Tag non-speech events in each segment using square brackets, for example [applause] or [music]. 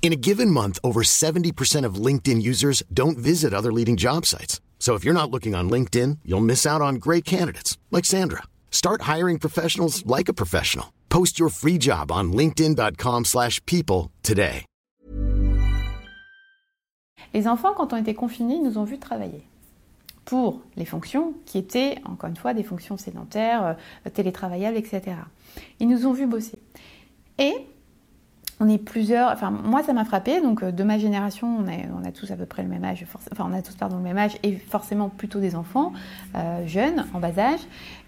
In a given month, over 70% of LinkedIn users don't visit other leading job sites. So if you're not looking on LinkedIn, you'll miss out on great candidates like Sandra. Start hiring professionals like a professional. Post your free job on linkedin.com/people today. Les enfants, quand on était confinés, nous ont vu travailler pour les fonctions qui étaient, encore une fois, des fonctions sédentaires, euh, télétravaillables, etc. Ils nous ont vu bosser. Et on est plusieurs, enfin moi ça m'a frappé, donc euh, de ma génération, on, a tous à peu près le même âge, enfin on a tous pardon le même âge et forcément plutôt des enfants euh, jeunes, en bas âge.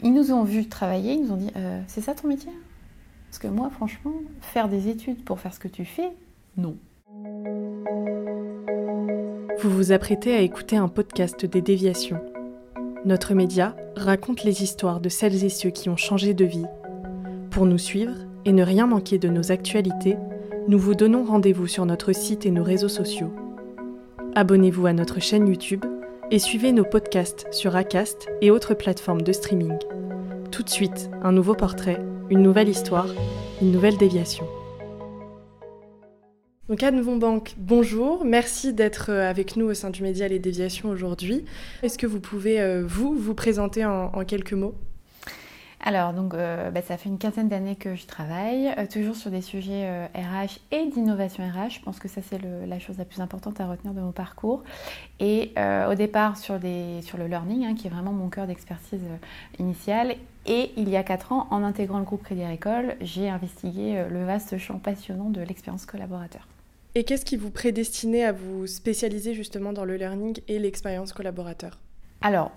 Ils nous ont vu travailler, ils nous ont dit euh, c'est ça ton métier? Parce que moi franchement, faire des études pour faire ce que tu fais, non. Vous vous apprêtez à écouter un podcast des déviations. Notre média raconte les histoires de celles et ceux qui ont changé de vie. Pour nous suivre et ne rien manquer de nos actualités, nous vous donnons rendez-vous sur notre site et nos réseaux sociaux. Abonnez-vous à notre chaîne YouTube et suivez nos podcasts sur Acast et autres plateformes de streaming. Tout de suite, un nouveau portrait, une nouvelle histoire, une nouvelle déviation. Donc Anne Vonbank, bonjour, merci d'être euh, avec nous au sein du média Les Déviations aujourd'hui. Est-ce que vous pouvez, euh, vous, vous présenter en, en quelques mots? Alors, donc, euh, bah, ça fait une quinzaine d'années que je travaille, euh, toujours sur des sujets euh, RH et d'innovation RH. Je pense que ça, c'est la chose la plus importante à retenir de mon parcours. Et au départ, sur, sur le learning, hein, qui est vraiment mon cœur d'expertise initiale. Et il y a quatre ans, en intégrant le groupe Crédit Agricole, j'ai investigué le vaste champ passionnant de l'expérience collaborateur. Et qu'est-ce qui vous prédestinait à vous spécialiser justement dans le learning et l'expérience collaborateur? Alors,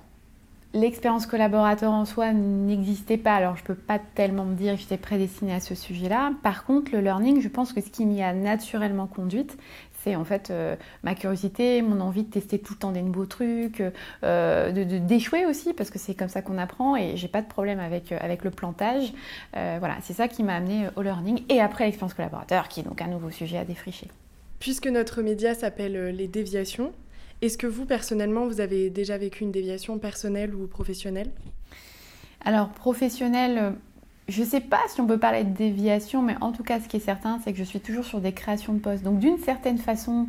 L'expérience collaborateur en soi n'existait pas, alors je ne peux pas tellement me dire que j'étais prédestinée à ce sujet-là. Par contre, le learning, je pense que ce qui m'y a naturellement conduite, c'est en fait euh, ma curiosité, mon envie de tester tout le temps des nouveaux trucs, euh, de d'échouer aussi, parce que c'est comme ça qu'on apprend et j'ai pas de problème avec, euh, avec le plantage. voilà, c'est ça qui m'a amené au learning. Et après, l'expérience collaborateur, qui est donc un nouveau sujet à défricher. Puisque notre média s'appelle Les Déviations, est-ce que vous, personnellement, vous avez déjà vécu une déviation personnelle ou professionnelle? Alors, professionnelle, euh, je ne sais pas si on peut parler de déviation, mais en tout cas, ce qui est certain, c'est que je suis toujours sur des créations de postes. Donc, d'une certaine façon,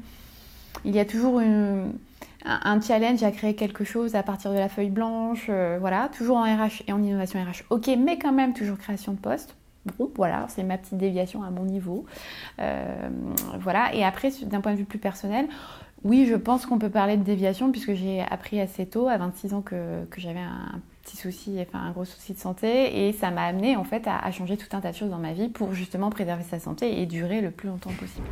il y a toujours un, challenge à créer quelque chose à partir de la feuille blanche, euh, voilà, toujours en RH et en innovation RH. Ok, mais quand même toujours création de postes. Bon, voilà, c'est ma petite déviation à mon niveau. Euh, voilà, et après, d'un point de vue plus personnel, oui, je pense qu'on peut parler de déviation puisque j'ai appris assez tôt, à 26 ans, que, j'avais un petit souci, enfin un gros souci de santé et ça m'a amené en fait à, changer tout un tas de choses dans ma vie pour justement préserver sa santé et durer le plus longtemps possible.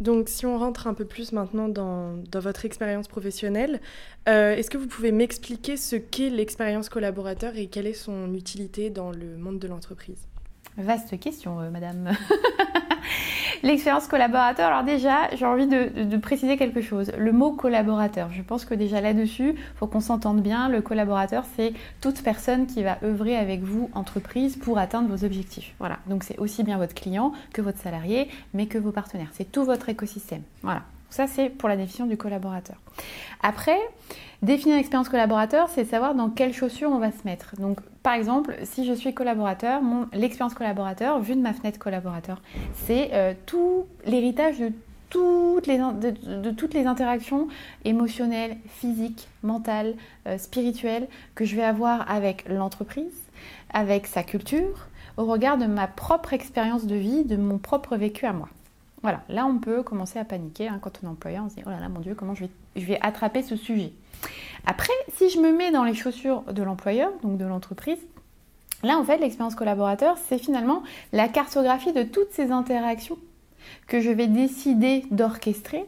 Donc si on rentre un peu plus maintenant dans, votre expérience professionnelle, euh, est-ce que vous pouvez m'expliquer ce qu'est l'expérience collaborateur et quelle est son utilité dans le monde de l'entreprise? Vaste question, euh, madame. [laughs] [laughs] L'expérience collaborateur, alors déjà, j'ai envie de, préciser quelque chose. Le mot collaborateur, je pense que déjà là-dessus, faut qu'on s'entende bien. Le collaborateur, c'est toute personne qui va œuvrer avec vous, entreprise, pour atteindre vos objectifs. Voilà. Donc c'est aussi bien votre client que votre salarié, mais que vos partenaires. C'est tout votre écosystème. Voilà. Ça, c'est pour la définition du collaborateur. Après, définir l'expérience collaborateur, c'est savoir dans quelles chaussures on va se mettre. Donc, par exemple, si je suis collaborateur, l'expérience collaborateur, vue de ma fenêtre collaborateur, c'est euh, tout l'héritage de toutes les, interactions émotionnelles, physiques, mentales, euh, spirituelles que je vais avoir avec l'entreprise, avec sa culture, au regard de ma propre expérience de vie, de mon propre vécu à moi. Voilà, là on peut commencer à paniquer hein, quand on est employeur, on se dit oh là là mon dieu comment je vais, attraper ce sujet. Après, si je me mets dans les chaussures de l'employeur, donc de l'entreprise, là en fait l'expérience collaborateur c'est finalement la cartographie de toutes ces interactions que je vais décider d'orchestrer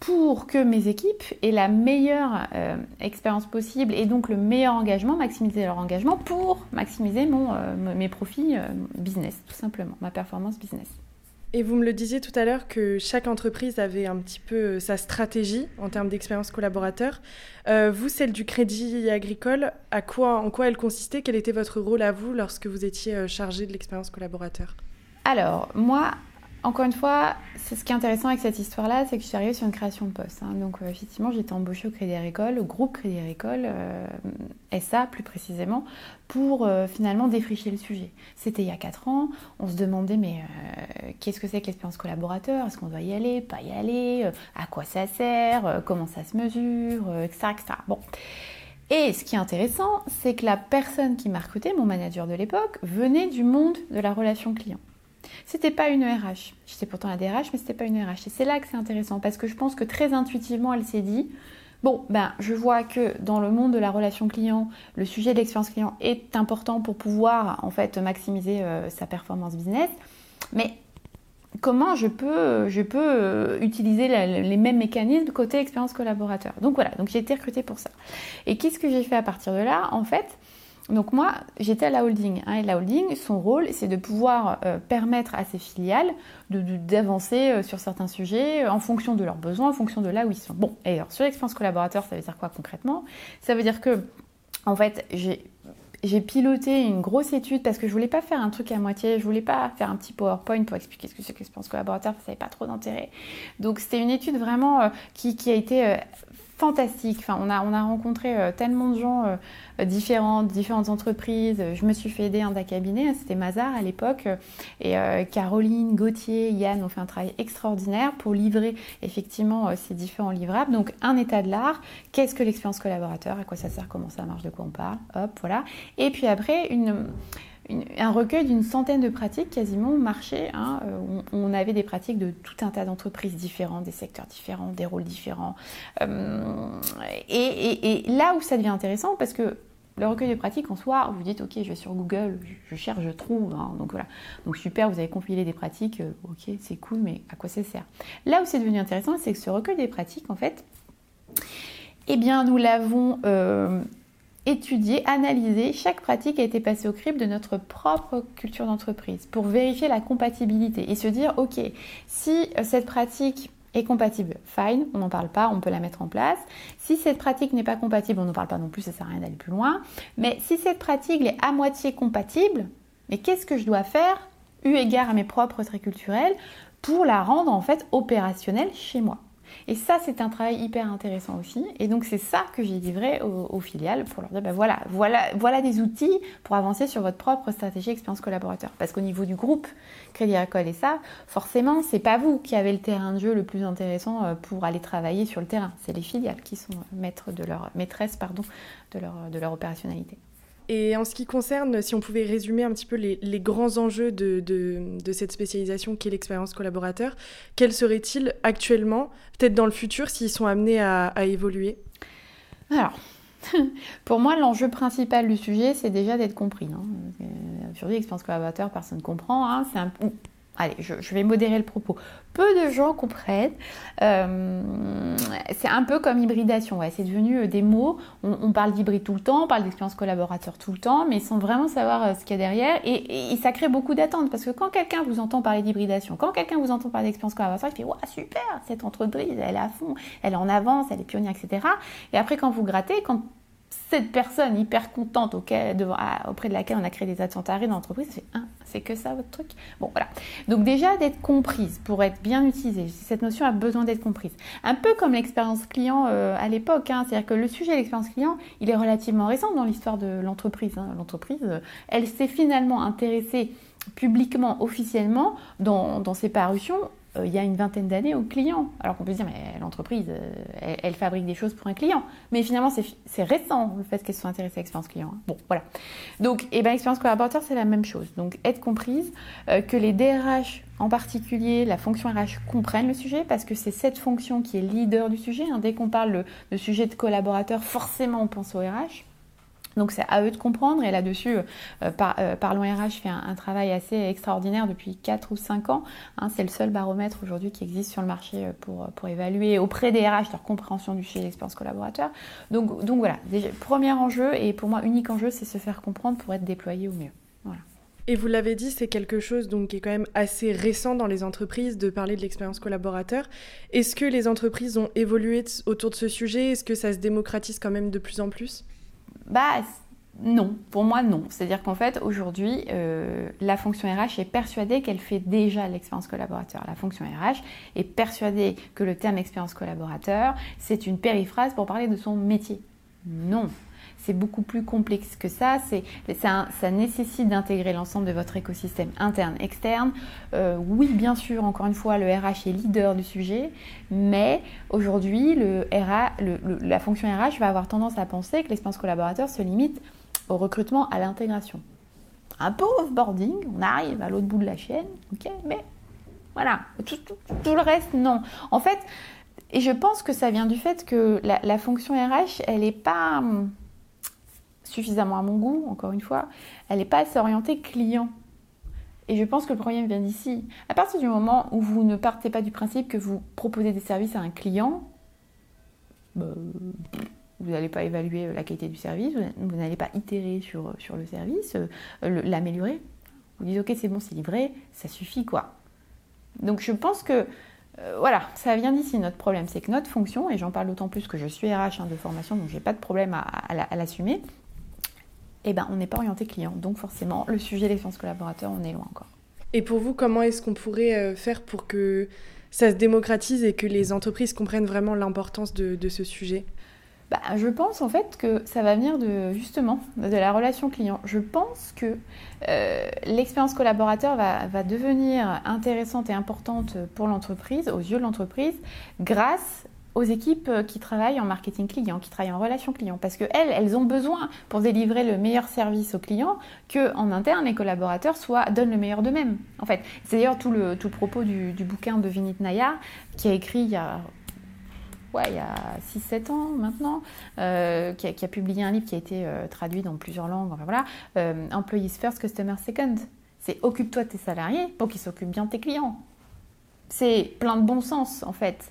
pour que mes équipes aient la meilleure euh, expérience possible et donc le meilleur engagement, maximiser leur engagement pour maximiser mon, euh, mes profits euh, business, tout simplement, ma performance business. Et vous me le disiez tout à l'heure que chaque entreprise avait un petit peu euh, sa stratégie en termes d'expérience collaborateur. Euh, vous, celle du Crédit Agricole, en quoi elle consistait? Quel était votre rôle à vous lorsque vous étiez euh, chargé de l'expérience collaborateur? Alors, moi, encore une fois, c'est ce qui est intéressant avec cette histoire-là, c'est que je suis arrivée sur une création de poste. Hein. Donc, euh, effectivement, j'étais embauchée au Crédit Agricole, au groupe Crédit Agricole, euh, SA plus précisément, pour euh, finalement défricher le sujet. C'était il y a 4 ans, on se demandait, mais qu'est-ce que c'est que l'expérience collaborateur? Est-ce qu'on doit y aller Pas y aller? À quoi ça sert? Comment ça se mesure? Etc. etc. Bon. Et ce qui est intéressant, c'est que la personne qui m'a recruté, mon manager de l'époque, venait du monde de la relation client. C'était pas une RH. J'étais pourtant la DRH, mais c'était pas une RH. Et c'est là que c'est intéressant parce que je pense que très intuitivement, elle s'est dit Bon, ben, je vois que dans le monde de la relation client, le sujet de l'expérience client est important pour pouvoir en fait maximiser euh, sa performance business. Mais comment je peux, je peux euh, utiliser les mêmes mécanismes côté expérience collaborateur? Donc voilà, donc j'ai été recrutée pour ça. Et qu'est-ce que j'ai fait à partir de là? En fait, donc moi, j'étais à la holding. Hein, et la holding, son rôle, c'est de pouvoir euh, permettre à ses filiales d'avancer euh, sur certains sujets euh, en fonction de leurs besoins, en fonction de là où ils sont. Bon, et alors sur l'expérience collaborateur, ça veut dire quoi concrètement? Ça veut dire que, en fait, j'ai piloté une grosse étude parce que je voulais pas faire un truc à moitié, je voulais pas faire un petit PowerPoint pour expliquer ce que c'est que l'expérience collaborateur, ça n'avait pas trop d'intérêt. Donc c'était une étude vraiment qui, a été fantastique. Enfin, on a, on a rencontré euh, tellement de gens euh, différents, différentes entreprises. Je me suis fait aider d'un cabinet, hein, c'était Mazar à l'époque. Et euh, Caroline, Gauthier, Yann ont fait un travail extraordinaire pour livrer effectivement ces différents livrables. Donc, un état de l'art, qu'est-ce que l'expérience collaborateur, à quoi ça sert, comment ça marche, de quoi on parle, hop, voilà. Et puis après, une un recueil d'une centaine de pratiques quasiment marché. Hein, euh, on, avait des pratiques de tout un tas d'entreprises différentes, des secteurs différents, des rôles différents. Euh, et, là où ça devient intéressant, parce que le recueil de pratiques en soi, vous dites ok, je vais sur Google, je, cherche, je trouve. Hein, donc voilà. Donc super, vous avez compilé des pratiques, euh, ok, c'est cool, mais à quoi ça sert? Là où c'est devenu intéressant, c'est que ce recueil des pratiques, en fait, eh bien, nous l'avons étudier, analyser chaque pratique a été passée au crible de notre propre culture d'entreprise pour vérifier la compatibilité et se dire ok, si cette pratique est compatible, fine, on n'en parle pas, on peut la mettre en place. Si cette pratique n'est pas compatible, on n'en parle pas non plus, ça sert à rien d'aller plus loin. Mais si cette pratique est à moitié compatible, mais qu'est-ce que je dois faire, eu égard à mes propres traits culturels, pour la rendre en fait opérationnelle chez moi? Et ça, c'est un travail hyper intéressant aussi. Et donc, c'est ça que j'ai livré aux, filiales pour leur dire, ben voilà, voilà, voilà des outils pour avancer sur votre propre stratégie expérience collaborateur. Parce qu'au niveau du groupe Crédit Agricole et ça, forcément, c'est pas vous qui avez le terrain de jeu le plus intéressant euh, pour aller travailler sur le terrain. C'est les filiales qui sont maîtres de leur, maîtresses pardon, de leur, de leur opérationnalité. Et en ce qui concerne, si on pouvait résumer un petit peu les, grands enjeux de, cette spécialisation qui est l'expérience collaborateur, quels seraient-ils actuellement, peut-être dans le futur, s'ils sont amenés à, évoluer? Alors, [laughs] pour moi, l'enjeu principal du sujet, c'est déjà d'être compris. Hein. Aujourd'hui, l'expérience collaborateur, personne ne comprend. Hein. C'est un, allez, je, vais modérer le propos. Peu de gens comprennent. Euh, c'est un peu comme hybridation. Ouais. C'est devenu euh, des mots. On, parle d'hybride tout le temps, on parle d'expérience collaborateur tout le temps, mais sans vraiment savoir euh, ce qu'il y a derrière. Et, ça crée beaucoup d'attentes parce que quand quelqu'un vous entend parler d'hybridation, quand quelqu'un vous entend parler d'expérience collaborateur, il fait Waouh, super, cette entreprise, elle est à fond, elle est en avance, elle est pionnière, etc. Et après, quand vous grattez, quand cette personne hyper contente auprès de laquelle on a créé des attentes dans l'entreprise, c'est un, c'est que ça votre truc? Bon voilà. Donc déjà d'être comprise pour être bien utilisée. Cette notion a besoin d'être comprise. Un peu comme l'expérience client euh, à l'époque. Hein. C'est-à-dire que le sujet de l'expérience client, il est relativement récent dans l'histoire de l'entreprise. Hein. L'entreprise, elle s'est finalement intéressée publiquement, officiellement, dans, dans ses parutions euh, il y a une vingtaine d'années au client. Alors qu'on peut se dire, mais l'entreprise, euh, elle, fabrique des choses pour un client. Mais finalement, c'est récent le fait qu'elle soit intéressée à l'expérience client. Hein. Bon, voilà. Donc, eh ben, expérience collaborateur, c'est la même chose. Donc, être comprise, euh, que les DRH en particulier, la fonction RH comprennent le sujet parce que c'est cette fonction qui est leader du sujet. Hein. Dès qu'on parle de sujet de collaborateur, forcément, on pense au RH. Donc c'est à eux de comprendre et là-dessus, euh, par, euh, Parlons RH fait un, travail assez extraordinaire depuis 4 ou 5 ans. Hein. c'est le seul baromètre aujourd'hui qui existe sur le marché euh, pour, pour évaluer auprès des RH leur compréhension du sujet d'expérience collaborateur. Donc, donc voilà, premier enjeu et pour moi unique enjeu, c'est se faire comprendre pour être déployé au mieux. Et vous l'avez dit, c'est quelque chose donc, qui est quand même assez récent dans les entreprises de parler de l'expérience collaborateur. Est-ce que les entreprises ont évolué autour de ce sujet? Est-ce que ça se démocratise quand même de plus en plus? Bah non, pour moi non. C'est-à-dire qu'en fait aujourd'hui, euh, la fonction RH est persuadée qu'elle fait déjà l'expérience collaborateur. La fonction RH est persuadée que le terme expérience collaborateur, c'est une périphrase pour parler de son métier. Non, c'est beaucoup plus complexe que ça. ça, ça, nécessite d'intégrer l'ensemble de votre écosystème interne, externe. Euh, oui, bien sûr, encore une fois, le RH est leader du sujet, mais aujourd'hui, le la fonction RH va avoir tendance à penser que l'expérience collaborateur se limite au recrutement, à l'intégration. Un peu offboarding, on arrive à l'autre bout de la chaîne, ok, mais voilà, tout, le reste, non. En fait, et je pense que ça vient du fait que la, fonction RH, elle n'est pas suffisamment à mon goût, encore une fois, elle n'est pas assez orientée client. Et je pense que le problème vient d'ici. À partir du moment où vous ne partez pas du principe que vous proposez des services à un client, bah, vous n'allez pas évaluer la qualité du service, vous n'allez pas itérer sur, le service, euh, l'améliorer. Vous dites ok c'est bon, c'est livré, ça suffit quoi. Donc je pense que euh, voilà, ça vient d'ici notre problème, c'est que notre fonction, et j'en parle d'autant plus que je suis RH hein, de formation, donc j'ai pas de problème à l'assumer, eh ben, on n'est pas orienté client. Donc forcément, le sujet des sciences collaborateurs, on est loin encore. Et pour vous, comment est-ce qu'on pourrait euh, faire pour que ça se démocratise et que les entreprises comprennent vraiment l'importance de, ce sujet? Bah, je pense en fait que ça va venir de justement de la relation client. Je pense que euh, l'expérience collaborateur va, va, devenir intéressante et importante pour l'entreprise, aux yeux de l'entreprise, grâce aux équipes euh, qui travaillent en marketing client, qui travaillent en relation client, parce que elles, elles ont besoin pour délivrer le meilleur service aux clients que en interne les collaborateurs soient donnent le meilleur d'eux-mêmes. En fait, c'est d'ailleurs tout le tout propos du, bouquin de Vinit Nayar qui a écrit il y a ouais, il y a 6-7 ans maintenant, euh, qui, a, publié un livre qui a été euh, traduit dans plusieurs langues. Enfin voilà, Employees First, Customer Second. C'est occupe-toi de tes salariés pour qu'ils s'occupent bien de tes clients. C'est plein de bon sens en fait.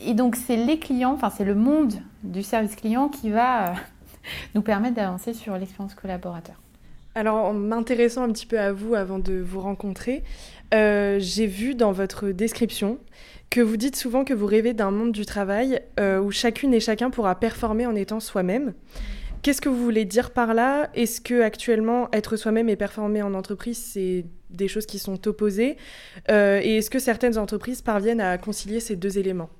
Et donc c'est les clients, enfin c'est le monde du service client qui va euh, [laughs] nous permettre d'avancer sur l'expérience collaborateur. Alors en m'intéressant un petit peu à vous avant de vous rencontrer, euh, j'ai vu dans votre description que vous dites souvent que vous rêvez d'un monde du travail euh, où chacune et chacun pourra performer en étant soi-même. Qu'est-ce que vous voulez dire par là? Est-ce que actuellement être soi-même et performer en entreprise, c'est des choses qui sont opposées? Euh, Et est-ce que certaines entreprises parviennent à concilier ces deux éléments?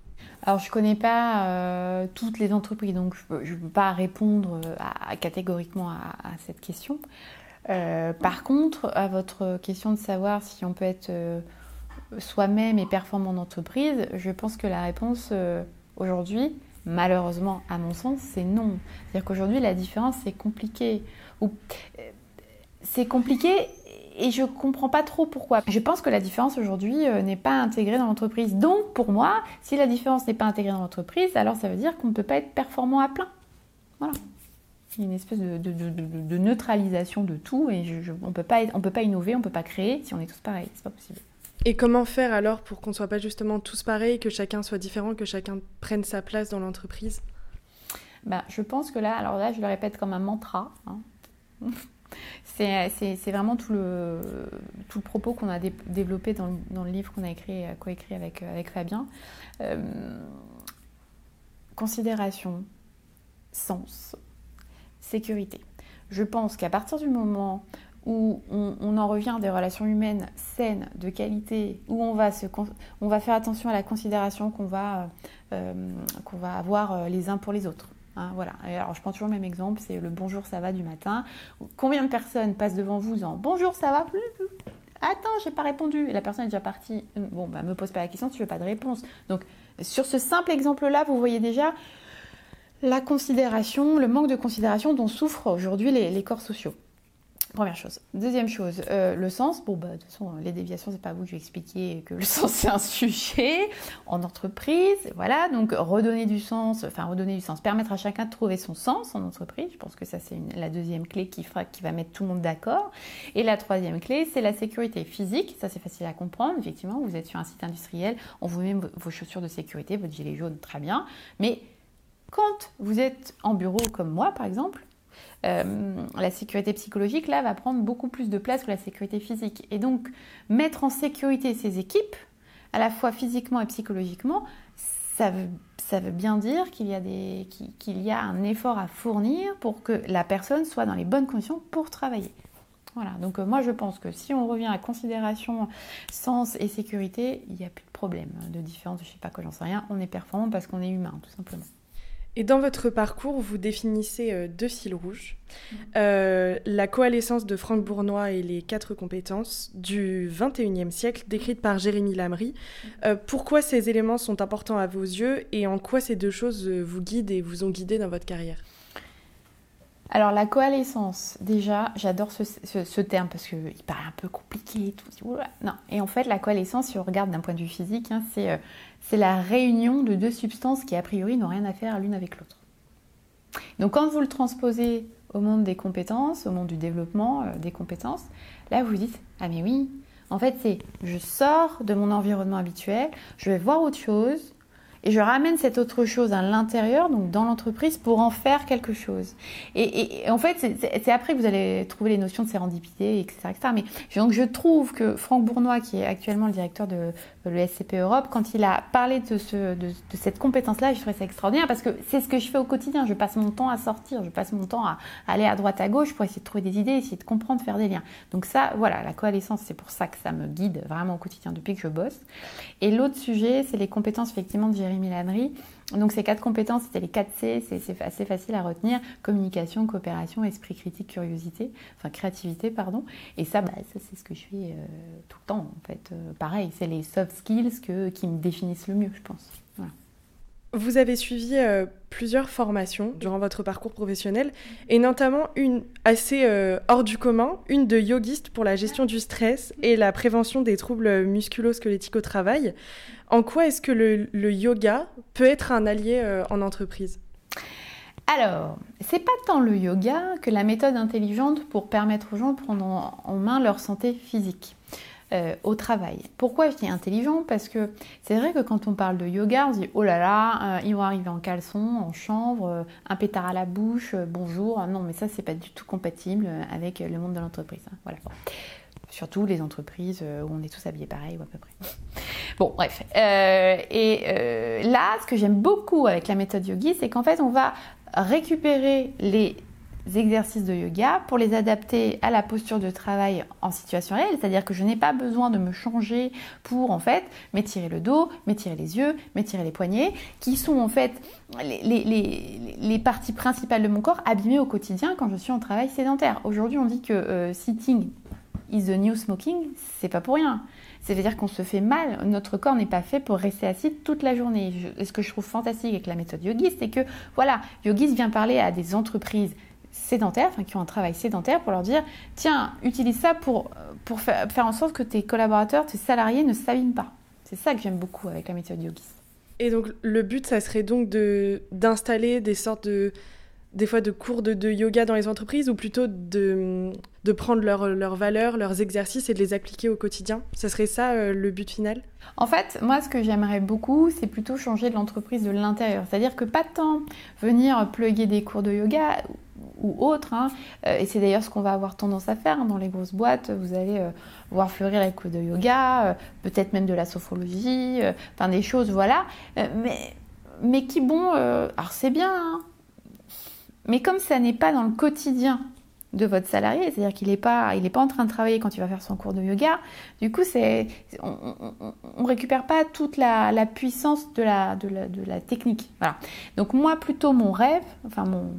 Alors, je ne connais pas euh, toutes les entreprises, donc je ne peux, pas répondre à, catégoriquement à, cette question. Euh, par contre, à votre question de savoir si on peut être soi-même et performant en entreprise, je pense que la réponse aujourd'hui, malheureusement, à mon sens, c'est non. C'est-à-dire qu'aujourd'hui, la différence, c'est compliqué. C'est compliqué et je comprends pas trop pourquoi. Je pense que la différence aujourd'hui euh, n'est pas intégrée dans l'entreprise. Donc pour moi, si la différence n'est pas intégrée dans l'entreprise, alors ça veut dire qu'on ne peut pas être performant à plein. Voilà. Il y a une espèce de, neutralisation de tout et on ne peut pas innover, on ne peut pas créer si on est tous pareils. C'est pas possible. Et comment faire alors pour qu'on ne soit pas justement tous pareils, que chacun soit différent, que chacun prenne sa place dans l'entreprise? Bah, Je pense que là, alors là, je le répète comme un mantra. Hein. [laughs] C'est vraiment tout le, tout le propos qu'on a développé dans, dans, le livre qu'on a écrit, coécrit avec, avec Fabien. Euh, considération, sens, sécurité. Je pense qu'à partir du moment où on, en revient à des relations humaines saines, de qualité, où on va, faire attention à la considération qu'on va, euh, avoir euh, les uns pour les autres. Hein, voilà. je prends toujours le même exemple, c'est le bonjour ça va du matin. Combien de personnes passent devant vous en bonjour ça va? Attends, j'ai pas répondu. La personne est déjà partie. Bon, bah me pose pas la question, tu veux pas de réponse. Donc sur ce simple exemple-là, vous voyez déjà la considération, le manque de considération dont souffrent aujourd'hui les corps sociaux. Première chose. Deuxième chose, euh, le sens. Bon, bah, de toute façon, les déviations, c'est pas à vous que je vais expliquer que le [laughs] sens, c'est un sujet en entreprise. Voilà, donc redonner du sens, enfin, redonner du sens, permettre à chacun de trouver son sens en entreprise. Je pense que ça, c'est la deuxième clé qui, fera, qui va mettre tout le monde d'accord. Et la troisième clé, c'est la sécurité physique. Ça, c'est facile à comprendre. Effectivement, vous êtes sur un site industriel, on vous met vos chaussures de sécurité, votre gilet jaune, très bien. Mais quand vous êtes en bureau comme moi, par exemple, la sécurité psychologique, là, va prendre beaucoup plus de place que la sécurité physique. Et donc, mettre en sécurité ces équipes, à la fois physiquement et psychologiquement, ça veut, ça veut bien dire qu'il y, a des, qu'il y a un effort à fournir pour que la personne soit dans les bonnes conditions pour travailler. Voilà, donc euh, moi je pense que si on revient à considération, sens et sécurité, il n'y a plus de problème de différence, je ne sais pas quoi, j'en sais rien, on est performant parce qu'on est humain, tout simplement. Et dans votre parcours, vous définissez euh, deux fils rouges. Mm. Euh, la coalescence de Franck Bournois et les quatre compétences du 21e siècle, décrites par Jérémy Lamry. Euh, pourquoi ces éléments sont importants à vos yeux et en quoi ces deux choses vous guident et vous ont guidé dans votre carrière? Alors la coalescence, déjà, j'adore ce, terme parce qu'il paraît un peu compliqué et tout. Non, et en fait la coalescence, si on regarde d'un point de vue physique, hein, c'est c'est la réunion de deux substances qui a priori n'ont rien à faire l'une avec l'autre. Donc quand vous le transposez au monde des compétences, au monde du développement euh, des compétences, là vous vous dites ah mais oui, en fait c'est je sors de mon environnement habituel, je vais voir autre chose, et je ramène cette autre chose à l'intérieur, donc dans l'entreprise, pour en faire quelque chose. Et, en fait, c'est après que vous allez trouver les notions de sérendipité, etc. etc. Mais donc je trouve que Franck Bournois, qui est actuellement le directeur de le SCP Europe, quand il a parlé de, ce, de, cette compétence-là, je trouvais ça extraordinaire parce que c'est ce que je fais au quotidien. Je passe mon temps à sortir, je passe mon temps à, aller à droite, à gauche pour essayer de trouver des idées, essayer de comprendre, faire des liens. Donc ça, voilà, la coalescence, c'est pour ça que ça me guide vraiment au quotidien depuis que je bosse. Et l'autre sujet, c'est les compétences effectivement de Jérémy Lannery. Donc ces quatre compétences, c'était les 4 C, c'est assez facile à retenir communication, coopération, esprit critique, curiosité, enfin créativité, pardon. Et ça, bah, ça c'est ce que je fais euh, tout le temps en fait. Euh, pareil, c'est les soft skills que, qui me définissent le mieux, je pense. Vous avez suivi euh, plusieurs formations durant votre parcours professionnel et notamment une assez hors du commun, une de yogiste pour la gestion du stress et la prévention des troubles musculo-squelettiques au travail. En quoi est-ce que le, yoga peut être un allié euh, en entreprise? Alors, c'est pas tant le yoga que la méthode intelligente pour permettre aux gens de prendre en, main leur santé physique. Euh, au travail. Pourquoi je dis intelligent? Parce que c'est vrai que quand on parle de yoga, on se dit oh là là, euh, ils vont arriver en caleçon, en chambre, un pétard à la bouche, bonjour. Non, mais ça c'est pas du tout compatible avec le monde de l'entreprise. Hein. Voilà. Surtout les entreprises où on est tous habillés pareil ou à peu près. Bon, bref. Euh, et euh, là, ce que j'aime beaucoup avec la méthode yogi, c'est qu'en fait, on va récupérer les exercices de yoga pour les adapter à la posture de travail en situation réelle, c'est-à-dire que je n'ai pas besoin de me changer pour en fait m'étirer le dos, m'étirer les yeux, m'étirer les poignets, qui sont en fait les, parties principales de mon corps abîmées au quotidien quand je suis en travail sédentaire. Aujourd'hui, on dit que euh, sitting is the new smoking, c'est pas pour rien. C'est-à-dire qu'on se fait mal, notre corps n'est pas fait pour rester assis toute la journée. et ce que je trouve fantastique avec la méthode Yogis, c'est que voilà, Yogis vient parler à des entreprises sédentaires, enfin qui ont un travail sédentaire, pour leur dire tiens, utilise ça pour, pour faire, en sorte que tes collaborateurs, tes salariés ne s'abîment pas. C'est ça que j'aime beaucoup avec la méthode Yogis. Et donc le but, ça serait donc d'installer des sortes de des fois de cours de, yoga dans les entreprises ou plutôt de, de prendre leurs valeurs, leurs exercices et de les appliquer au quotidien? Ce serait ça euh, le but final? En fait, moi ce que j'aimerais beaucoup, c'est plutôt changer de l'entreprise de l'intérieur. C'est-à-dire que pas tant venir pluguer des cours de yoga ou autres, hein, euh, et c'est d'ailleurs ce qu'on va avoir tendance à faire hein, dans les grosses boîtes, vous allez euh, voir fleurir les cours de yoga, peut-être même de la sophrologie, enfin des choses, voilà, mais, mais qui bon, alors c'est bien, hein, mais comme ça n'est pas dans le quotidien de votre salarié, c'est-à-dire qu'il n'est pas, pas en train de travailler quand il va faire son cours de yoga, du coup, c'est, on ne récupère pas toute la, puissance de la, de, la, de la technique. Voilà. Donc moi, plutôt mon rêve, enfin mon,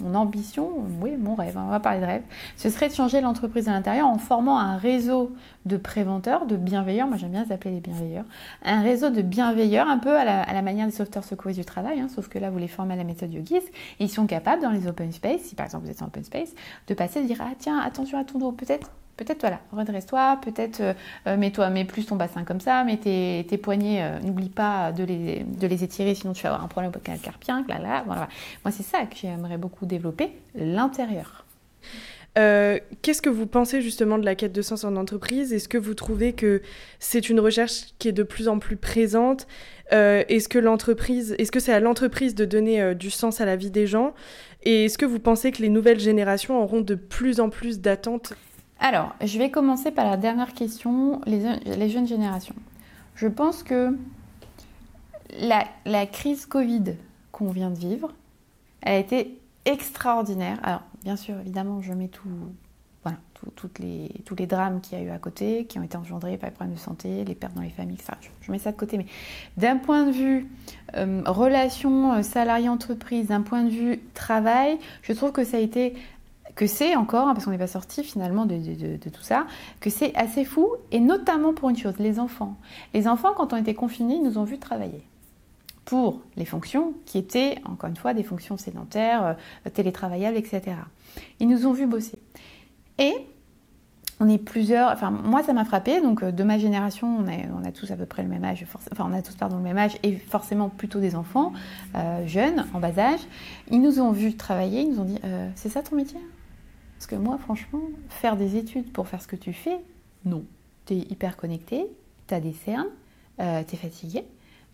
mon ambition, oui, mon rêve, hein, on va parler de rêve, ce serait de changer l'entreprise à l'intérieur en formant un réseau de préventeurs, de bienveilleurs, moi j'aime bien les appeler les bienveilleurs, un réseau de bienveilleurs, un peu à la, manière des sauveteurs secouristes du travail, hein, sauf que là vous les formez à la méthode Yogis, ils sont capables dans les open space, si par exemple vous êtes en open space, de passer et de dire ah tiens attention à ton dos, peut-être Peut-être, voilà, redresse-toi, peut-être euh, euh, mets-toi, mets plus ton bassin comme ça, mets tes, poignets, euh, n'oublie pas de les, de les, étirer, sinon tu vas avoir un problème au carpien, là, là, voilà. Moi, c'est ça que j'aimerais beaucoup développer, l'intérieur. Qu'est-ce que vous pensez justement de la quête de sens en entreprise? Est-ce que vous trouvez que c'est une recherche qui est de plus en plus présente? Est-ce que l'entreprise, est-ce que c'est à l'entreprise de donner du sens à la vie des gens? Et est-ce que vous pensez que les nouvelles générations auront de plus en plus d'attentes? Alors, je vais commencer par la dernière question, les, jeunes générations. Je pense que la, crise Covid qu'on vient de vivre, elle a été extraordinaire. Alors, bien sûr, évidemment, je mets tout, voilà, tous les drames qu'il y a eu à côté, qui ont été engendrés par les problèmes de santé, les pertes dans les familles, enfin, je, mets ça de côté. Mais d'un point de vue euh, relation euh, salarié-entreprise, d'un point de vue travail, je trouve que ça a été que c'est encore, hein, parce qu'on n'est pas sorti finalement de, tout ça, que c'est assez fou, et notamment pour une chose, les enfants. Les enfants, quand on était confinés, nous ont vu travailler pour les fonctions qui étaient, encore une fois, des fonctions sédentaires, euh, télétravaillables, etc. Ils nous ont vu bosser. Et on est plusieurs, enfin moi ça m'a frappé, donc euh, de ma génération, on a, on a, tous à peu près le même âge, enfin on a tous pardon le même âge et forcément plutôt des enfants euh, jeunes, en bas âge. Ils nous ont vu travailler, ils nous ont dit c'est ça ton métier? Parce que moi franchement, faire des études pour faire ce que tu fais, non. Tu es hyper connecté, tu as des cernes, tu es fatigué,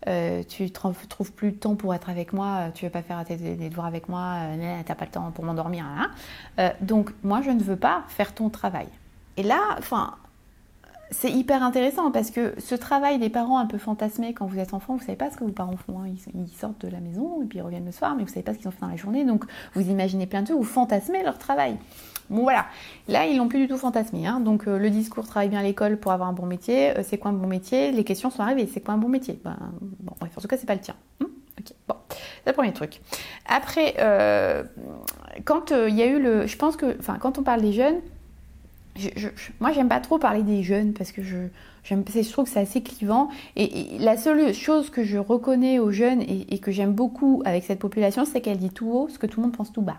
euh, tu ne trouves plus le temps pour être avec moi, euh, tu veux pas faire tes, devoirs avec moi, euh, tu n'as pas le temps pour m'endormir. Hein. donc moi, je ne veux pas faire ton travail. Et là, enfin, c'est hyper intéressant parce que ce travail des parents un peu fantasmés quand vous êtes enfant, vous savez pas ce que vos parents font. Hein. Ils, sortent de la maison et puis ils reviennent le soir, mais vous savez pas ce qu'ils ont fait dans la journée. Donc vous imaginez plein de choses, vous fantasmez leur travail. Bon voilà, là ils l'ont plus du tout fantasmé. Hein. Donc euh, le discours travaille bien à l'école pour avoir un bon métier. Euh, c'est quoi un bon métier? Les questions sont arrivées. C'est quoi un bon métier? Ben, bon, en tout cas c'est pas le tien. Hum, ok, bon, c'est le premier truc. Après, euh, quand il y a eu le, je pense que, enfin quand on parle des jeunes je, moi, j'aime pas trop parler des jeunes parce que je, je trouve que c'est assez clivant. Et, la seule chose que je reconnais aux jeunes et que j'aime beaucoup avec cette population, c'est qu'elle dit tout haut ce que tout le monde pense tout bas.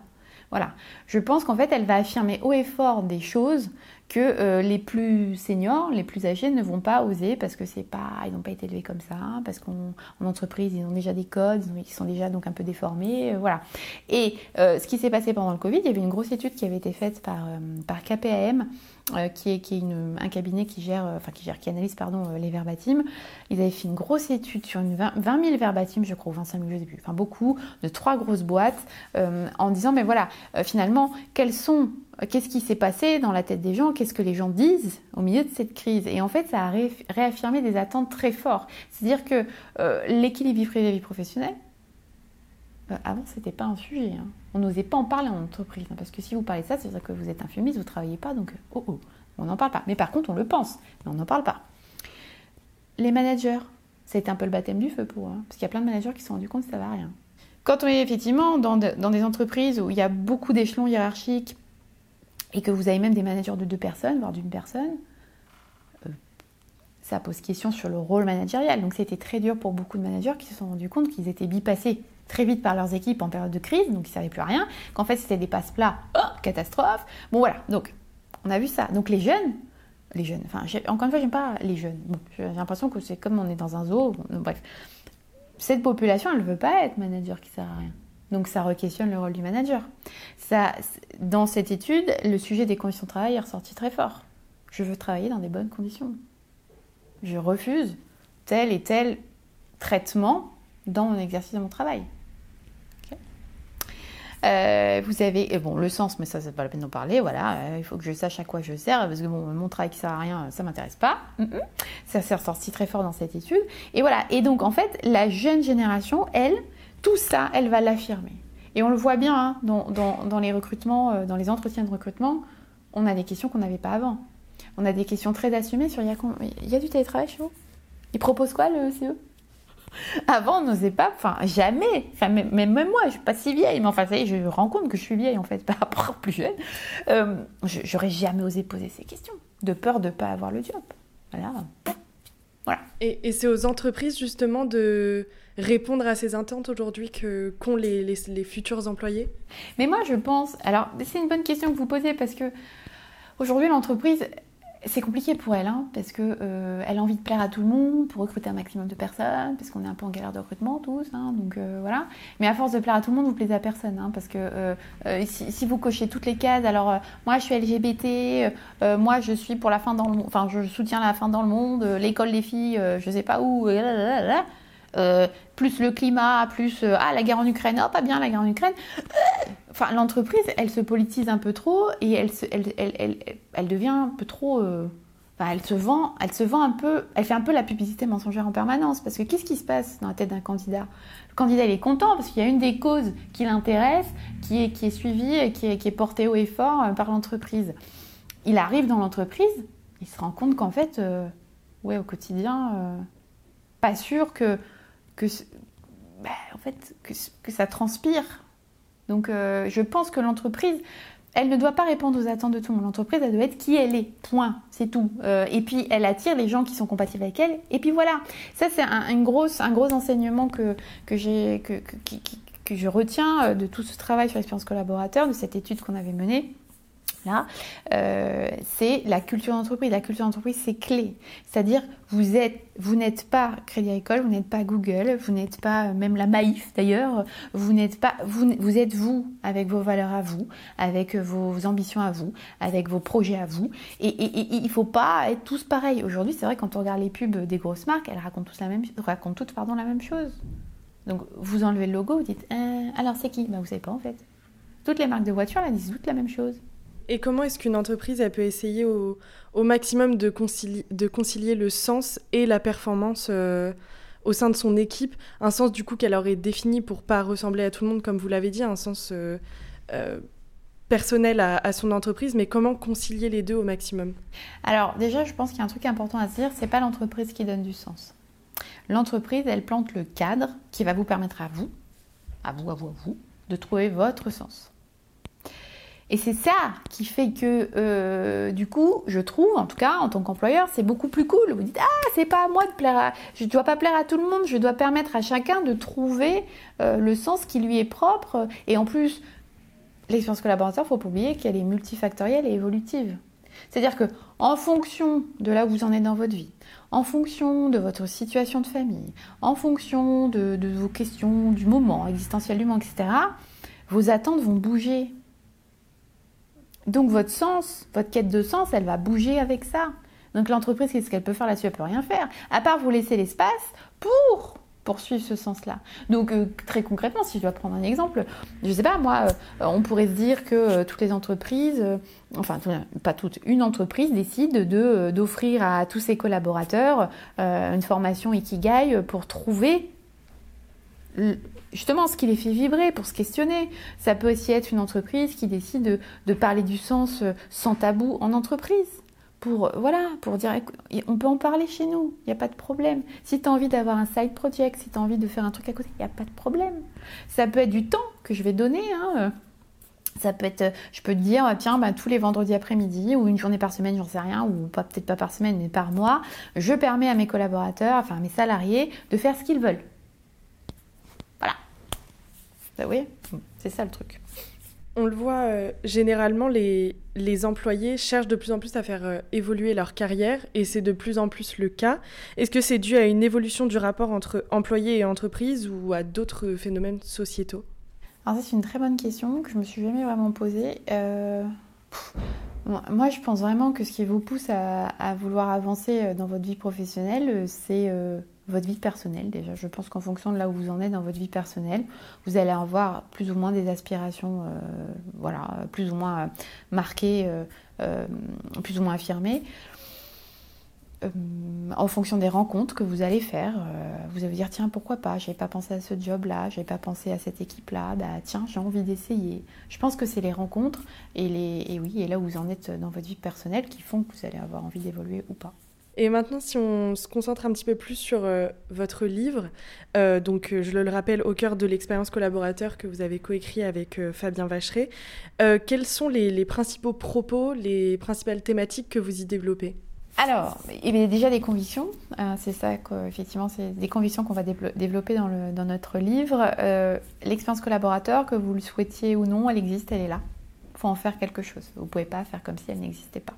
Voilà. Je pense qu'en fait, elle va affirmer haut et fort des choses que euh, les plus seniors, les plus âgés ne vont pas oser parce que c'est pas, ils n'ont pas été élevés comme ça, parce qu'en entreprise ils ont déjà des codes, ils sont déjà donc un peu déformés, euh, voilà. Et euh, ce qui s'est passé pendant le Covid, il y avait une grosse étude qui avait été faite par par KPAM, qui est qui est un cabinet qui gère, enfin qui gère, qui analyse pardon les verbatims. Ils avaient fait une grosse étude sur une 20, 000 verbatims, je crois, ou 25 000, je sais plus, enfin beaucoup, de trois grosses boîtes, en disant mais voilà, finalement quels sont qu'est-ce qui s'est passé dans la tête des gens, qu'est-ce que les gens disent au milieu de cette crise? Et en fait, ça a réaffirmé des attentes très fortes. C'est-à-dire que euh, l'équilibre vie privée vie professionnelle, euh, avant, c'était pas un sujet. Hein. On n'osait pas en parler en entreprise. Hein, parce que si vous parlez de ça, c'est-à-dire que vous êtes un fumiste, vous travaillez pas, donc oh oh, on n'en parle pas. Mais par contre, on le pense, mais on n'en parle pas. Les managers, été un peu le baptême du feu pour eux. Hein, parce qu'il y a plein de managers qui se sont rendus compte que ça ne va rien. Quand on est effectivement dans des entreprises où il y a beaucoup d'échelons hiérarchiques, et que vous avez même des managers de deux personnes, voire d'une personne, euh, ça pose question sur le rôle managérial. Donc c'était très dur pour beaucoup de managers qui se sont rendus compte qu'ils étaient bipassés très vite par leurs équipes en période de crise, donc ils ne savaient plus rien, qu'en fait c'était des passe-plats, oh, catastrophe. Bon voilà, donc on a vu ça. Donc les jeunes, les jeunes, enfin encore une fois j'aime pas les jeunes, j'ai l'impression que c'est comme on est dans un zoo, bref. Cette population elle ne veut pas être manager qui sert à rien. Donc ça re-questionne le rôle du manager. Ça, dans cette étude, le sujet des conditions de travail est ressorti très fort. Je veux travailler dans des bonnes conditions. Je refuse tel et tel traitement dans mon exercice de mon travail. Euh, vous avez bon le sens, mais ça c'est pas la peine d'en parler. Voilà, euh, il faut que je sache à quoi je sers parce que mon travail qui sert à rien, ça m'intéresse pas. Ça s'est ressorti très fort dans cette étude. Et voilà. Et donc en fait, la jeune génération, elle, tout ça, elle va l'affirmer. Et on le voit bien hein, dans, les recrutements, euh, dans les entretiens de recrutement, on a des questions qu'on n'avait pas avant. On a des questions très assumées sur il y, a, du télétravail chez vous? Ils proposent quoi le CE avant, on n'osait pas, enfin jamais, même, moi, je suis pas si vieille, mais enfin, ça je me rends compte que je suis vieille en fait [laughs] par rapport plus jeune. Euh, j'aurais jamais osé poser ces questions, de peur de ne pas avoir le job. Voilà. voilà. Et c'est aux entreprises justement de, répondre à ces attentes aujourd'hui qu'ont les, futurs employés? Mais moi, je pense. Alors, c'est une bonne question que vous posez parce que aujourd'hui, l'entreprise, c'est compliqué pour elle, hein, parce que euh, elle a envie de plaire à tout le monde, pour recruter un maximum de personnes, parce qu'on est un peu en galère de recrutement tous, hein, donc euh, voilà. Mais à force de plaire à tout le monde, vous plaisez à personne, hein, parce que euh, si, vous cochez toutes les cases, alors moi je suis LGBT, moi je suis pour la fin dans le monde, enfin je soutiens la fin dans le monde, l'école des filles, je sais pas où, plus le climat, plus ah la guerre en Ukraine, oh pas bien la guerre en Ukraine. Enfin l'entreprise, elle se politise un peu trop et elle, elle, elle, elle devient un peu trop elle se vend, elle se vend un peu, elle fait un peu la publicité mensongère en permanence. Parce que qu'est-ce qui se passe dans la tête d'un candidat? Le candidat, il est content parce qu'il y a une des causes qui l'intéresse, qui est, qui est suivie, et qui est, portée haut et fort euh, par l'entreprise. Il arrive dans l'entreprise, il se rend compte qu'en fait, euh, ouais, au quotidien, euh, pas sûr que, que, bah, en fait, que, que, ça transpire. Donc, je pense que l'entreprise elle ne doit pas répondre aux attentes de tout le monde. L'entreprise, elle doit être qui elle est. Point. C'est tout. Euh, et puis, elle attire les gens qui sont compatibles avec elle. Et puis voilà. Ça, c'est un, gros enseignement que, que, que je retiens euh, de tout ce travail sur l'expérience collaborateur, de cette étude qu'on avait menée là, euh, c'est la culture d'entreprise. La culture d'entreprise, c'est clé. C'est-à-dire, vous êtes, vous n'êtes pas Crédit Agricole, vous n'êtes pas Google, vous n'êtes pas même la Maïf d'ailleurs. Vous n'êtes pas, vous, êtes vous avec vos valeurs à vous, avec vos ambitions à vous, avec vos projets à vous. Et, il ne faut pas être tous pareils. Aujourd'hui, c'est vrai quand on regarde les pubs des grosses marques, elles racontent toutes la même chose. Donc, vous enlevez le logo, vous dites, euh, alors c'est qui? Ben, Vous savez pas en fait. Toutes les marques de voitures, elles disent toutes la même chose. Et comment est-ce qu'une entreprise peut essayer au, maximum de concilier, de concilier, le sens et la performance euh, au sein de son équipe? Un sens du coup qu'elle aurait défini pour pas ressembler à tout le monde, comme vous l'avez dit, un sens euh, euh, personnel à, son entreprise, mais comment concilier les deux au maximum? Alors déjà, je pense qu'il y a un truc important à se dire, c'est pas l'entreprise qui donne du sens. L'entreprise, elle plante le cadre qui va vous permettre à vous, à vous, à vous, à vous, de trouver votre sens. Et c'est ça qui fait que, euh, du coup, je trouve, en tout cas, en tant qu'employeur, c'est beaucoup plus cool. Vous dites, ah, c'est pas à moi de plaire à... Je dois pas plaire à tout le monde, je dois permettre à chacun de trouver euh, le sens qui lui est propre. Et en plus, l'expérience collaborateur, faut pas oublier qu'elle est multifactorielle et évolutive. C'est-à-dire que, en fonction de là où vous en êtes dans votre vie, en fonction de votre situation de famille, en fonction de, de vos questions du moment, existentiel du moment, etc., vos attentes vont bouger donc votre sens, votre quête de sens, elle va bouger avec ça. Donc l'entreprise, qu'est-ce qu'elle peut faire là-dessus? Elle peut rien faire, à part vous laisser l'espace pour poursuivre ce sens-là. Donc euh, très concrètement, si je dois prendre un exemple, je ne sais pas, moi, euh, on pourrait se dire que euh, toutes les entreprises, enfin pas toutes, une entreprise décide de d'offrir à tous ses collaborateurs une formation Ikigai pour trouver justement ce qui les fait vibrer, pour se questionner. Ça peut aussi être une entreprise qui décide de, parler du sens euh, sans tabou en entreprise. Pour, euh, voilà, pour dire, on peut en parler chez nous, il n'y a pas de problème. Si tu as envie d'avoir un side project, si tu as envie de faire un truc à côté, il n'y a pas de problème. Ça peut être du temps que je vais donner. Hein. Ça peut être, je peux te dire, tiens, bah, tous les vendredis après-midi ou une journée par semaine, j'en sais rien, ou peut-être pas par semaine, mais par mois, je permets à mes collaborateurs, enfin à mes salariés, de faire ce qu'ils veulent. Bah oui, c'est ça le truc. On le voit, euh, généralement, les, les, employés cherchent de plus en plus à faire euh, évoluer leur carrière et c'est de plus en plus le cas. Est-ce que c'est dû à une évolution du rapport entre employés et entreprises ou à d'autres phénomènes sociétaux? Alors, c'est une très bonne question que je me suis jamais vraiment posée. Euh, moi, je pense vraiment que ce qui vous pousse à, à vouloir avancer dans votre vie professionnelle, c'est votre vie personnelle déjà. Je pense qu'en fonction de là où vous en êtes dans votre vie personnelle, vous allez avoir plus ou moins des aspirations, euh, voilà, plus ou moins euh, marquées, euh, plus ou moins affirmées. en fonction des rencontres que vous allez faire, vous allez vous dire tiens pourquoi pas, j'avais pas pensé à ce job-là, j'avais pas pensé à cette équipe-là, bah tiens j'ai envie d'essayer. Je pense que c'est les rencontres et les et oui et là où vous en êtes dans votre vie personnelle qui font que vous allez avoir envie d'évoluer ou pas. Et maintenant, si on se concentre un petit peu plus sur euh, votre livre, euh, donc euh, je le rappelle au cœur de l'expérience collaborateur que vous avez coécrit avec Fabien Vacheret, quels sont les, principaux propos, les principales thématiques que vous y développez? Alors, il y a déjà des convictions, c'est ça effectivement, c'est des convictions qu'on va développer dans, notre livre. L'expérience collaborateur, que vous le souhaitiez ou non, elle existe, elle est là. Il faut en faire quelque chose. Vous ne pouvez pas faire comme si elle n'existait pas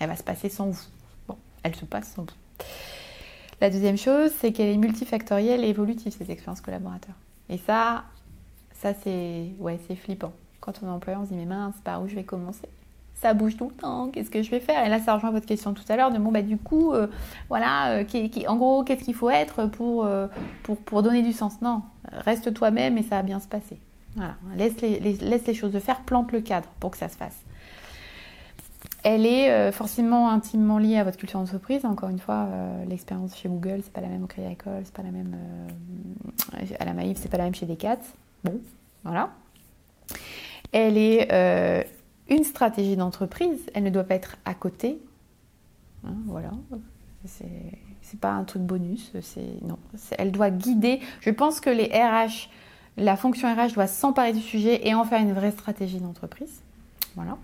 Elle va se passer sans vous. Elle se passe sans vous. La deuxième chose, c'est qu'elle est multifactorielle et évolutive, cette expérience collaborateur. Et ça, ça c'est flippant. Quand on est employé, on se dit mais mince, par où je vais commencer? Ça bouge tout le temps, qu'est-ce que je vais faire? Et là, ça rejoint votre question tout à l'heure de bon, bah, du coup, euh, voilà, euh, en gros, qu'est-ce qu'il faut être pour, euh, donner du sens? Non, reste toi-même et ça va bien se passer. Voilà, laisse les, laisse les choses de faire, plante le cadre pour que ça se fasse. Elle est forcément intimement liée à votre culture d'entreprise. Encore une fois, l'expérience chez Google, c'est pas la même au Crédit Agricole, c'est pas la même à la Maïf, c'est pas la même chez Decat. Bon, voilà. Elle est une stratégie d'entreprise, elle ne doit pas être à côté. Hein, voilà. C'est pas un truc bonus, c'est non, elle doit guider. Je pense que les RH, la fonction RH doit s'emparer du sujet et en faire une vraie stratégie d'entreprise. Voilà.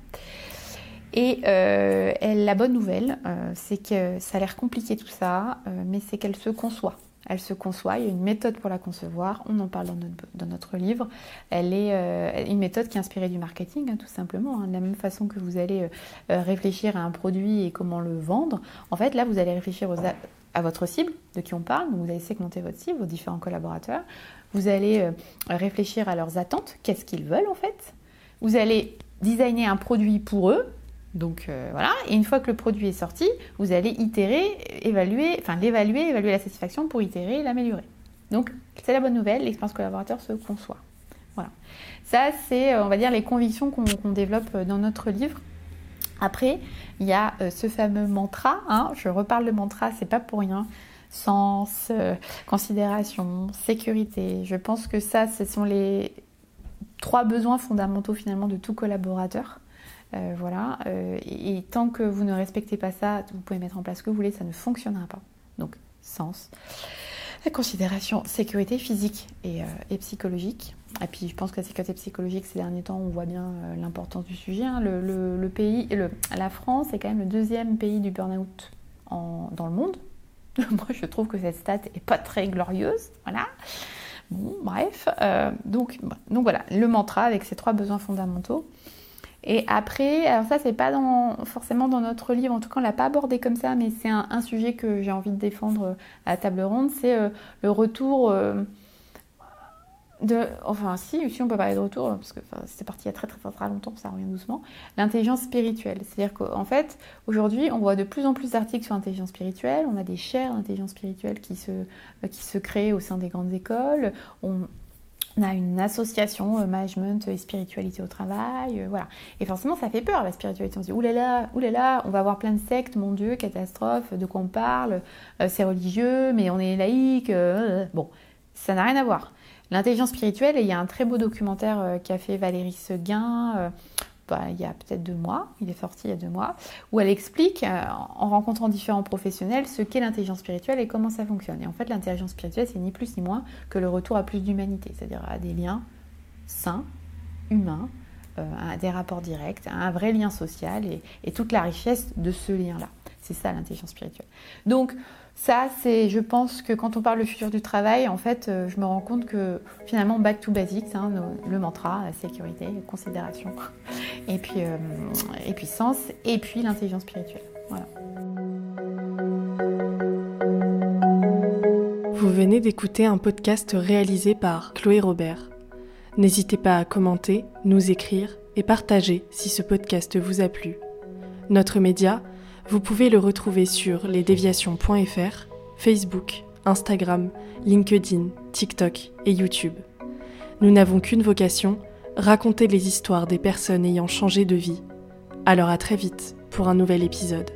Et euh, la bonne nouvelle, euh, c'est que ça a l'air compliqué tout ça, euh, mais c'est qu'elle se conçoit elle se conçoit, il y a une méthode pour la concevoir, on en parle dans notre, livre. Elle est une méthode qui est inspirée du marketing, hein, tout simplement. Hein. de la même façon que vous allez réfléchir à un produit et comment le vendre, en fait, là, vous allez réfléchir à votre cible, de qui on parle, vous allez segmenter votre cible, vos différents collaborateurs. Vous allez réfléchir à leurs attentes, qu'est-ce qu'ils veulent en fait. Vous allez designer un produit pour eux, donc euh, voilà, et une fois que le produit est sorti, vous allez itérer, évaluer, enfin l'évaluer, évaluer la satisfaction pour itérer et l'améliorer. Donc c'est la bonne nouvelle, l'expérience collaborateur se conçoit. Voilà. Ça, c'est, euh, on va dire, les convictions qu'on développe dans notre livre. Après, il y a euh, ce fameux mantra, hein, je reparle de mantra, c'est pas pour rien. Sens, considération, sécurité. Je pense que ça, ce sont les trois besoins fondamentaux finalement de tout collaborateur. Euh, voilà. Euh, et, tant que vous ne respectez pas ça, vous pouvez mettre en place ce que vous voulez, ça ne fonctionnera pas. Donc, sens. La considération, sécurité physique et, euh, psychologique. Et puis, je pense que la sécurité psychologique, ces derniers temps, on voit bien l'importance du sujet. Hein. Le, pays, la France est quand même le deuxième pays du burn-out dans le monde. [laughs] Moi, je trouve que cette stat est pas très glorieuse. Voilà. Bon, bref. donc, donc voilà, le mantra avec ces trois besoins fondamentaux. Et après, alors ça c'est pas forcément dans notre livre, en tout cas on l'a pas abordé comme ça, mais c'est un, sujet que j'ai envie de défendre euh, à la table ronde, c'est euh, le retour euh, de, enfin si, si on peut parler de retour, parce que c'est parti il y a très, très très longtemps, ça revient doucement, l'intelligence spirituelle. C'est-à-dire qu'en fait, aujourd'hui, on voit de plus en plus d'articles sur l'intelligence spirituelle, on a des chaires d'intelligence spirituelle qui se, qui se créent au sein des grandes écoles, on a une association euh, management et spiritualité au travail, euh, voilà. Et forcément, ça fait peur la spiritualité. On se dit oulala, oulala, on va avoir plein de sectes, mon Dieu, catastrophe, de quoi on parle euh, C'est religieux, mais on est laïque. bon, ça n'a rien à voir. L'intelligence spirituelle, et il y a un très beau documentaire qu'a fait Valérie Seguin bah, il y a peut-être deux mois, il est sorti il y a deux mois, où elle explique, euh, en rencontrant différents professionnels, ce qu'est l'intelligence spirituelle et comment ça fonctionne. Et en fait, l'intelligence spirituelle, c'est ni plus ni moins que le retour à plus d'humanité, c'est-à-dire à des liens sains, humains, euh, à des rapports directs, à un vrai lien social et, et toute la richesse de ce lien-là. C'est ça l'intelligence spirituelle. Donc, ça, c'est, je pense que quand on parle du futur du travail, en fait, euh, je me rends compte que finalement, back to basics, hein, le mantra, sécurité, considération, [laughs] et puis, euh, et puis sens, et puis l'intelligence spirituelle. Voilà. Vous venez d'écouter un podcast réalisé par Chloé Robert. N'hésitez pas à commenter, nous écrire et partager si ce podcast vous a plu. Notre média vous pouvez le retrouver sur lesdéviations.fr, Facebook, Instagram, LinkedIn, TikTok et YouTube. Nous n'avons qu'une vocation, raconter les histoires des personnes ayant changé de vie. Alors à très vite pour un nouvel épisode.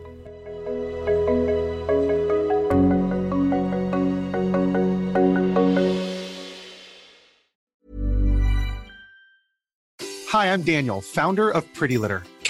Hi, I'm Daniel, founder of Pretty Litter.